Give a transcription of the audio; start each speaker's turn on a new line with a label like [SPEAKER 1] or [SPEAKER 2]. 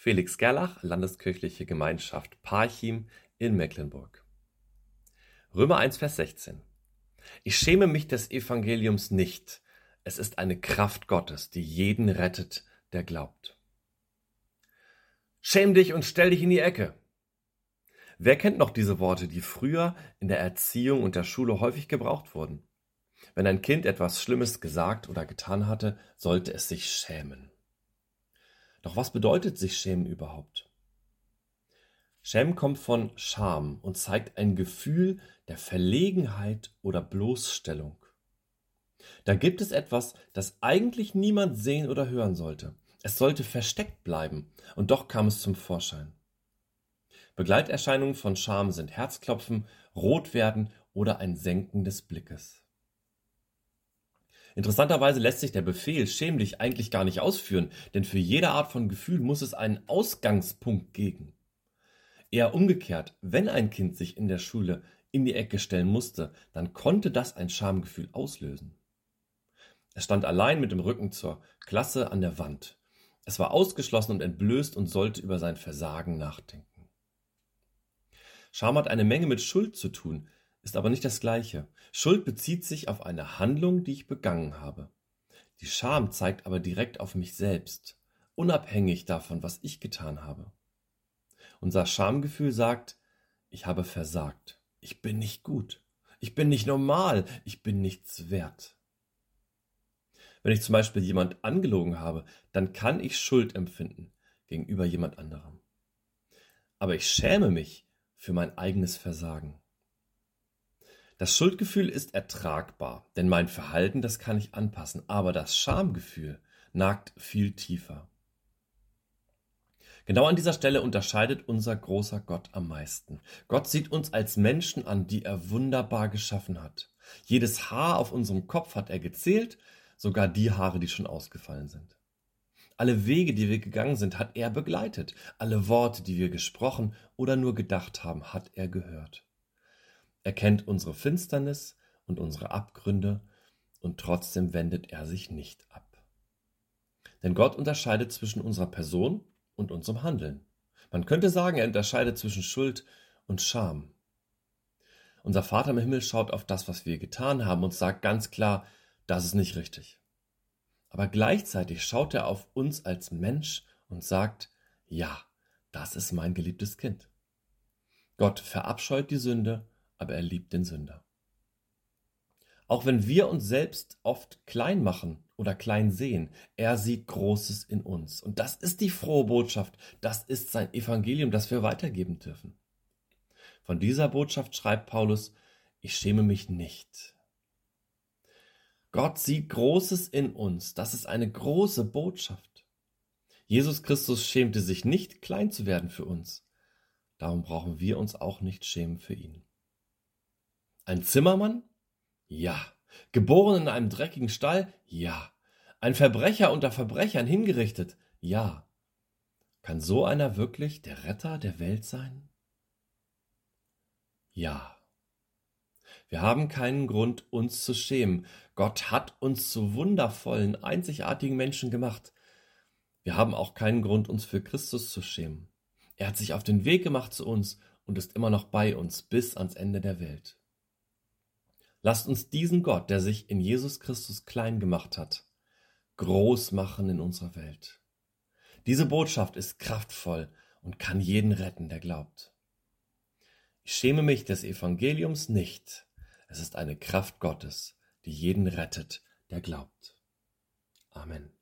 [SPEAKER 1] Felix Gerlach, Landeskirchliche Gemeinschaft Parchim in Mecklenburg. Römer 1, Vers 16. Ich schäme mich des Evangeliums nicht. Es ist eine Kraft Gottes, die jeden rettet, der glaubt. Schäm dich und stell dich in die Ecke. Wer kennt noch diese Worte, die früher in der Erziehung und der Schule häufig gebraucht wurden? Wenn ein Kind etwas Schlimmes gesagt oder getan hatte, sollte es sich schämen. Doch was bedeutet sich schämen überhaupt? Schämen kommt von Scham und zeigt ein Gefühl der Verlegenheit oder Bloßstellung. Da gibt es etwas, das eigentlich niemand sehen oder hören sollte. Es sollte versteckt bleiben, und doch kam es zum Vorschein. Begleiterscheinungen von Scham sind Herzklopfen, Rotwerden oder ein Senken des Blickes. Interessanterweise lässt sich der Befehl schäm dich eigentlich gar nicht ausführen, denn für jede Art von Gefühl muss es einen Ausgangspunkt geben. Eher umgekehrt, wenn ein Kind sich in der Schule in die Ecke stellen musste, dann konnte das ein Schamgefühl auslösen. Es stand allein mit dem Rücken zur Klasse an der Wand. Es war ausgeschlossen und entblößt und sollte über sein Versagen nachdenken. Scham hat eine Menge mit Schuld zu tun, ist aber nicht das Gleiche. Schuld bezieht sich auf eine Handlung, die ich begangen habe. Die Scham zeigt aber direkt auf mich selbst, unabhängig davon, was ich getan habe. Unser Schamgefühl sagt, ich habe versagt, ich bin nicht gut, ich bin nicht normal, ich bin nichts wert. Wenn ich zum Beispiel jemand angelogen habe, dann kann ich Schuld empfinden gegenüber jemand anderem. Aber ich schäme mich für mein eigenes Versagen. Das Schuldgefühl ist ertragbar, denn mein Verhalten, das kann ich anpassen, aber das Schamgefühl nagt viel tiefer. Genau an dieser Stelle unterscheidet unser großer Gott am meisten. Gott sieht uns als Menschen an, die er wunderbar geschaffen hat. Jedes Haar auf unserem Kopf hat er gezählt, sogar die Haare, die schon ausgefallen sind. Alle Wege, die wir gegangen sind, hat er begleitet. Alle Worte, die wir gesprochen oder nur gedacht haben, hat er gehört. Er kennt unsere Finsternis und unsere Abgründe, und trotzdem wendet er sich nicht ab. Denn Gott unterscheidet zwischen unserer Person und unserem Handeln. Man könnte sagen, er unterscheidet zwischen Schuld und Scham. Unser Vater im Himmel schaut auf das, was wir getan haben und sagt ganz klar, das ist nicht richtig. Aber gleichzeitig schaut er auf uns als Mensch und sagt, ja, das ist mein geliebtes Kind. Gott verabscheut die Sünde aber er liebt den Sünder. Auch wenn wir uns selbst oft klein machen oder klein sehen, er sieht Großes in uns. Und das ist die frohe Botschaft, das ist sein Evangelium, das wir weitergeben dürfen. Von dieser Botschaft schreibt Paulus, ich schäme mich nicht. Gott sieht Großes in uns, das ist eine große Botschaft. Jesus Christus schämte sich nicht, klein zu werden für uns. Darum brauchen wir uns auch nicht schämen für ihn. Ein Zimmermann? Ja. Geboren in einem dreckigen Stall? Ja. Ein Verbrecher unter Verbrechern hingerichtet? Ja. Kann so einer wirklich der Retter der Welt sein? Ja. Wir haben keinen Grund, uns zu schämen. Gott hat uns zu wundervollen, einzigartigen Menschen gemacht. Wir haben auch keinen Grund, uns für Christus zu schämen. Er hat sich auf den Weg gemacht zu uns und ist immer noch bei uns bis ans Ende der Welt. Lasst uns diesen Gott, der sich in Jesus Christus klein gemacht hat, groß machen in unserer Welt. Diese Botschaft ist kraftvoll und kann jeden retten, der glaubt. Ich schäme mich des Evangeliums nicht. Es ist eine Kraft Gottes, die jeden rettet, der glaubt. Amen.